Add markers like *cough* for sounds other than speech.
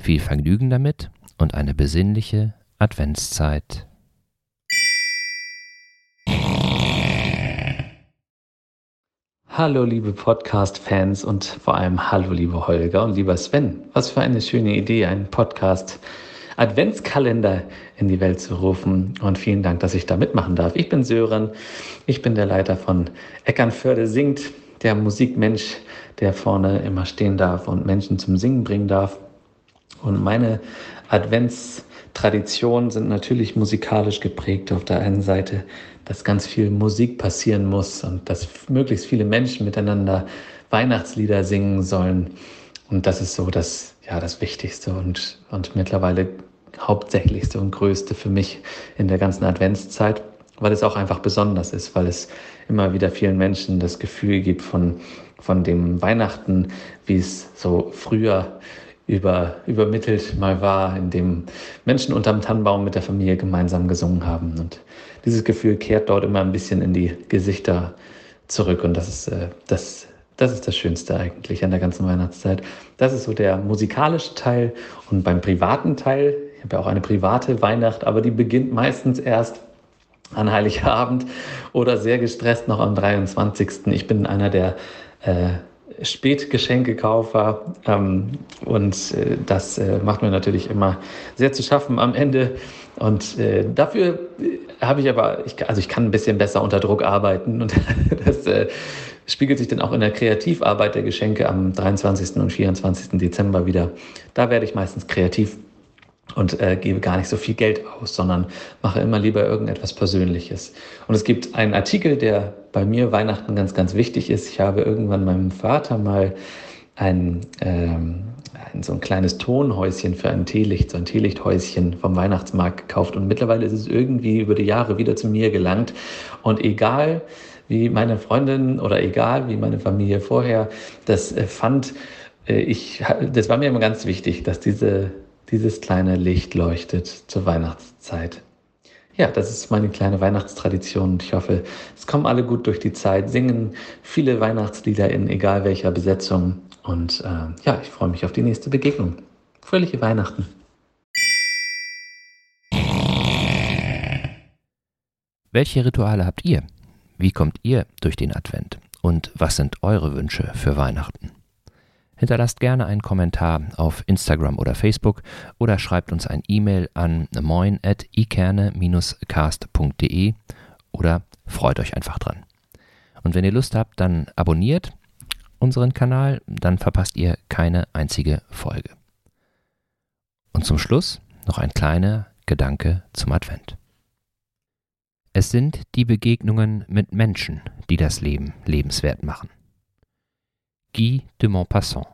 Viel Vergnügen damit und eine besinnliche Adventszeit. Hallo liebe Podcast-Fans und vor allem hallo liebe Holger und lieber Sven. Was für eine schöne Idee, einen Podcast Adventskalender in die Welt zu rufen. Und vielen Dank, dass ich da mitmachen darf. Ich bin Sören, ich bin der Leiter von Eckernförde singt, der Musikmensch, der vorne immer stehen darf und Menschen zum Singen bringen darf. Und meine Adventstraditionen sind natürlich musikalisch geprägt. Auf der einen Seite, dass ganz viel Musik passieren muss und dass möglichst viele Menschen miteinander Weihnachtslieder singen sollen. Und das ist so das, ja, das Wichtigste und, und mittlerweile Hauptsächlichste und Größte für mich in der ganzen Adventszeit, weil es auch einfach besonders ist, weil es immer wieder vielen Menschen das Gefühl gibt von, von dem Weihnachten, wie es so früher über, übermittelt mal war, in dem Menschen unterm Tannenbaum mit der Familie gemeinsam gesungen haben. Und dieses Gefühl kehrt dort immer ein bisschen in die Gesichter zurück. Und das ist, äh, das, das ist das Schönste eigentlich an der ganzen Weihnachtszeit. Das ist so der musikalische Teil. Und beim privaten Teil, ich habe ja auch eine private Weihnacht, aber die beginnt meistens erst an Heiligabend oder sehr gestresst noch am 23. Ich bin einer der äh, Spätgeschenkekaufer ähm, und äh, das äh, macht mir natürlich immer sehr zu schaffen am Ende. Und äh, dafür äh, habe ich aber, ich, also ich kann ein bisschen besser unter Druck arbeiten und *laughs* das äh, spiegelt sich dann auch in der Kreativarbeit der Geschenke am 23. und 24. Dezember wieder. Da werde ich meistens kreativ und äh, gebe gar nicht so viel Geld aus, sondern mache immer lieber irgendetwas Persönliches. Und es gibt einen Artikel, der bei mir Weihnachten ganz, ganz wichtig ist. Ich habe irgendwann meinem Vater mal ein, ähm, ein so ein kleines Tonhäuschen für ein Teelicht, so ein Teelichthäuschen vom Weihnachtsmarkt gekauft. Und mittlerweile ist es irgendwie über die Jahre wieder zu mir gelangt. Und egal, wie meine Freundin oder egal, wie meine Familie vorher das äh, fand, äh, ich, das war mir immer ganz wichtig, dass diese dieses kleine Licht leuchtet zur Weihnachtszeit. Ja, das ist meine kleine Weihnachtstradition und ich hoffe, es kommen alle gut durch die Zeit, singen viele Weihnachtslieder in egal welcher Besetzung und äh, ja, ich freue mich auf die nächste Begegnung. Fröhliche Weihnachten. Welche Rituale habt ihr? Wie kommt ihr durch den Advent? Und was sind eure Wünsche für Weihnachten? Hinterlasst gerne einen Kommentar auf Instagram oder Facebook oder schreibt uns ein E-Mail an moin.ikerne-cast.de oder freut euch einfach dran. Und wenn ihr Lust habt, dann abonniert unseren Kanal, dann verpasst ihr keine einzige Folge. Und zum Schluss noch ein kleiner Gedanke zum Advent. Es sind die Begegnungen mit Menschen, die das Leben lebenswert machen. Guy de Maupassant